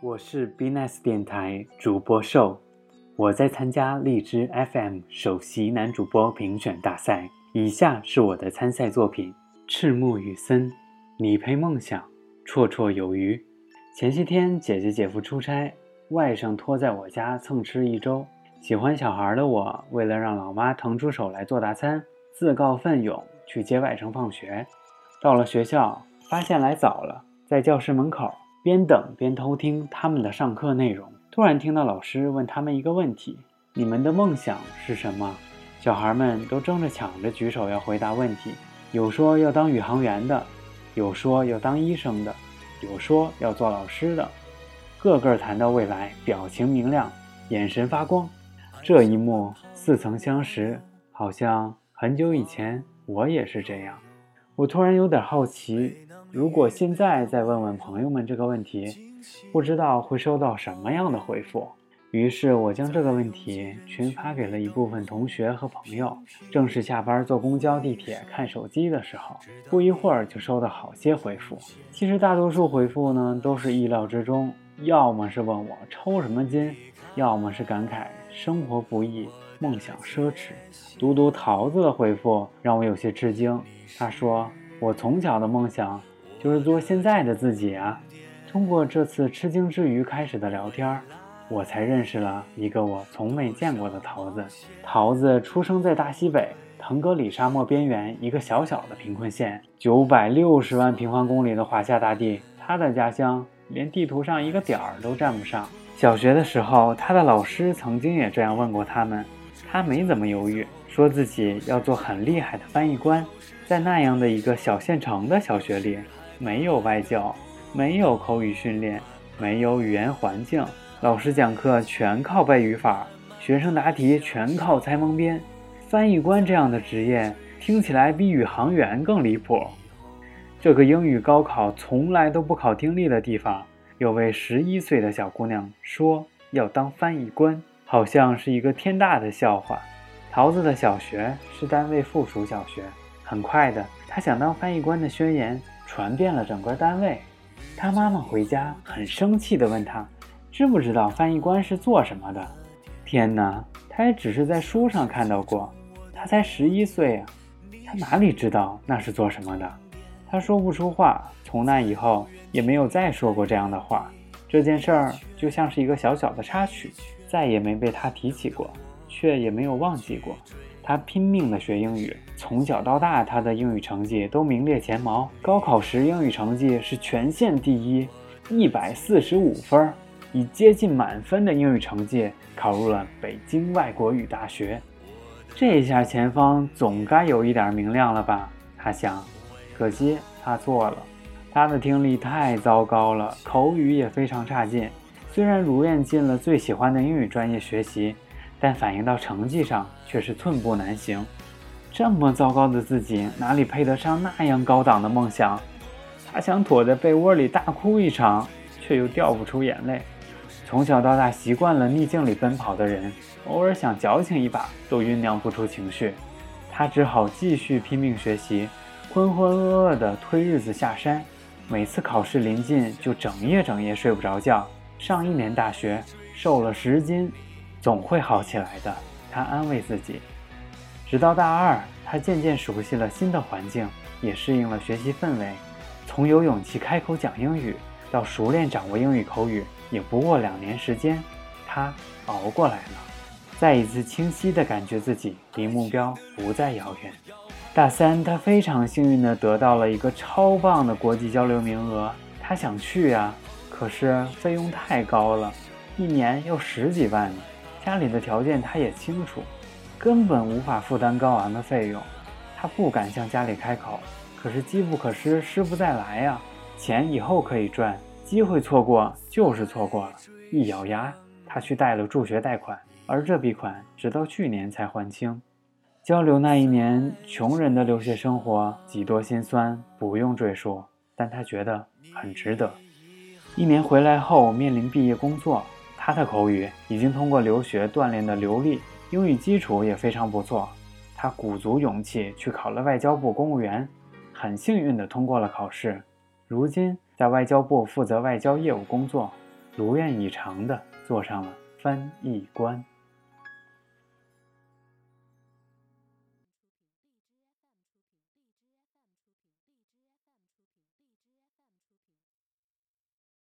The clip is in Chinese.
我是 B Nice 电台主播寿，我在参加荔枝 FM 首席男主播评选大赛。以下是我的参赛作品：赤木雨森，你配梦想，绰绰有余。前些天姐姐姐夫出差，外甥托在我家蹭吃一周。喜欢小孩的我，为了让老妈腾出手来做大餐，自告奋勇去接外甥放学。到了学校，发现来早了，在教室门口。边等边偷听他们的上课内容，突然听到老师问他们一个问题：“你们的梦想是什么？”小孩们都争着抢着举手要回答问题，有说要当宇航员的，有说要当医生的，有说要做老师的，个个谈到未来，表情明亮，眼神发光。这一幕似曾相识，好像很久以前我也是这样。我突然有点好奇。如果现在再问问朋友们这个问题，不知道会收到什么样的回复。于是我将这个问题群发给了一部分同学和朋友。正是下班坐公交、地铁看手机的时候，不一会儿就收到好些回复。其实大多数回复呢都是意料之中，要么是问我抽什么筋，要么是感慨生活不易，梦想奢侈。独独桃子的回复让我有些吃惊。他说：“我从小的梦想。”就是做现在的自己啊！通过这次吃惊之余开始的聊天，我才认识了一个我从没见过的桃子。桃子出生在大西北腾格里沙漠边缘一个小小的贫困县，九百六十万平方公里的华夏大地，他的家乡连地图上一个点儿都占不上。小学的时候，他的老师曾经也这样问过他们，他没怎么犹豫，说自己要做很厉害的翻译官。在那样的一个小县城的小学里。没有外教，没有口语训练，没有语言环境，老师讲课全靠背语法，学生答题全靠猜蒙边。翻译官这样的职业听起来比宇航员更离谱。这个英语高考从来都不考听力的地方，有位十一岁的小姑娘说要当翻译官，好像是一个天大的笑话。桃子的小学是单位附属小学，很快的，他想当翻译官的宣言。传遍了整个单位，他妈妈回家很生气地问他：“知不知道翻译官是做什么的？”天哪，他也只是在书上看到过。他才十一岁啊，他哪里知道那是做什么的？他说不出话，从那以后也没有再说过这样的话。这件事儿就像是一个小小的插曲，再也没被他提起过，却也没有忘记过。他拼命地学英语，从小到大，他的英语成绩都名列前茅。高考时，英语成绩是全县第一，一百四十五分，以接近满分的英语成绩考入了北京外国语大学。这下前方总该有一点明亮了吧？他想。可惜他错了，他的听力太糟糕了，口语也非常差劲。虽然如愿进了最喜欢的英语专业学习。但反映到成绩上却是寸步难行。这么糟糕的自己，哪里配得上那样高档的梦想？他想躲在被窝里大哭一场，却又掉不出眼泪。从小到大习惯了逆境里奔跑的人，偶尔想矫情一把都酝酿不出情绪。他只好继续拼命学习，浑浑噩噩地推日子下山。每次考试临近，就整夜整夜睡不着觉。上一年大学，瘦了十斤。总会好起来的，他安慰自己。直到大二，他渐渐熟悉了新的环境，也适应了学习氛围。从有勇气开口讲英语，到熟练掌握英语口语，也不过两年时间。他熬过来了，再一次清晰地感觉自己离目标不再遥远。大三，他非常幸运地得到了一个超棒的国际交流名额。他想去呀，可是费用太高了，一年要十几万呢。家里的条件他也清楚，根本无法负担高昂的费用，他不敢向家里开口。可是机不可失，失不再来呀！钱以后可以赚，机会错过就是错过了。一咬牙，他去贷了助学贷款，而这笔款直到去年才还清。交流那一年，穷人的留学生活几多心酸，不用赘述，但他觉得很值得。一年回来后，面临毕业工作。他的口语已经通过留学锻炼的流利，英语基础也非常不错。他鼓足勇气去考了外交部公务员，很幸运地通过了考试。如今在外交部负责外交业务工作。如愿以偿地做上了翻译官。